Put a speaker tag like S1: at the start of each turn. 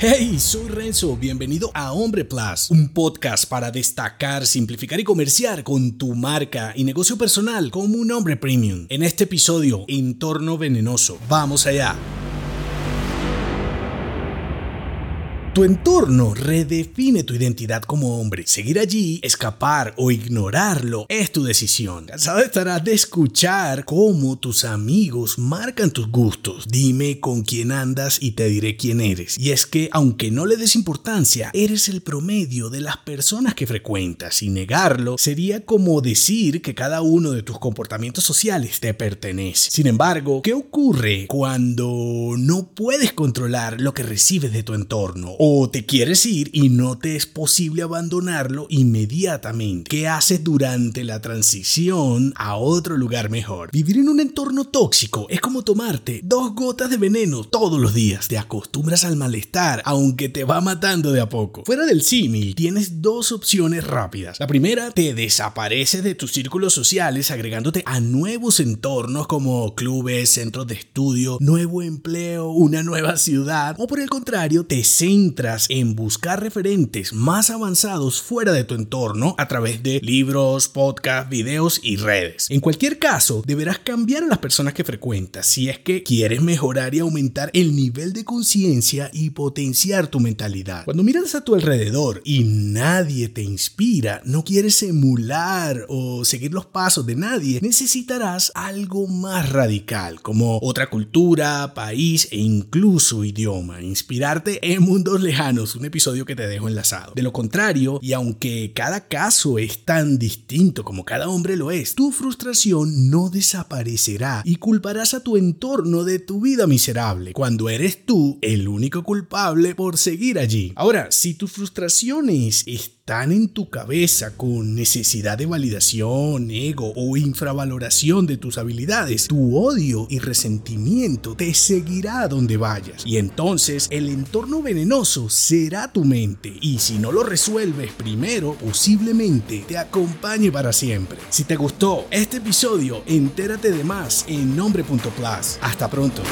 S1: Hey, soy Renzo, bienvenido a Hombre Plus, un podcast para destacar, simplificar y comerciar con tu marca y negocio personal como un hombre premium. En este episodio, Entorno Venenoso. Vamos allá. Tu entorno redefine tu identidad como hombre. Seguir allí, escapar o ignorarlo es tu decisión. Cansado estarás de escuchar cómo tus amigos marcan tus gustos. Dime con quién andas y te diré quién eres. Y es que, aunque no le des importancia, eres el promedio de las personas que frecuentas. Y negarlo sería como decir que cada uno de tus comportamientos sociales te pertenece. Sin embargo, ¿qué ocurre cuando no puedes controlar lo que recibes de tu entorno? Te quieres ir y no te es posible abandonarlo inmediatamente. ¿Qué haces durante la transición a otro lugar mejor? Vivir en un entorno tóxico es como tomarte dos gotas de veneno todos los días. Te acostumbras al malestar, aunque te va matando de a poco. Fuera del símil, tienes dos opciones rápidas. La primera, te desapareces de tus círculos sociales agregándote a nuevos entornos como clubes, centros de estudio, nuevo empleo, una nueva ciudad. O por el contrario, te centras en buscar referentes más avanzados fuera de tu entorno a través de libros, podcasts, videos y redes. En cualquier caso, deberás cambiar a las personas que frecuentas si es que quieres mejorar y aumentar el nivel de conciencia y potenciar tu mentalidad. Cuando miras a tu alrededor y nadie te inspira, no quieres emular o seguir los pasos de nadie, necesitarás algo más radical, como otra cultura, país e incluso idioma. Inspirarte en mundos lejanos, un episodio que te dejo enlazado. De lo contrario, y aunque cada caso es tan distinto como cada hombre lo es, tu frustración no desaparecerá y culparás a tu entorno de tu vida miserable, cuando eres tú el único culpable por seguir allí. Ahora, si tus frustraciones están en tu cabeza con necesidad de validación, ego o infravaloración de tus habilidades, tu odio y resentimiento te seguirá donde vayas. Y entonces el entorno venenoso será tu mente y si no lo resuelves primero, posiblemente te acompañe para siempre. Si te gustó este episodio, entérate de más en nombre.plus. Hasta pronto.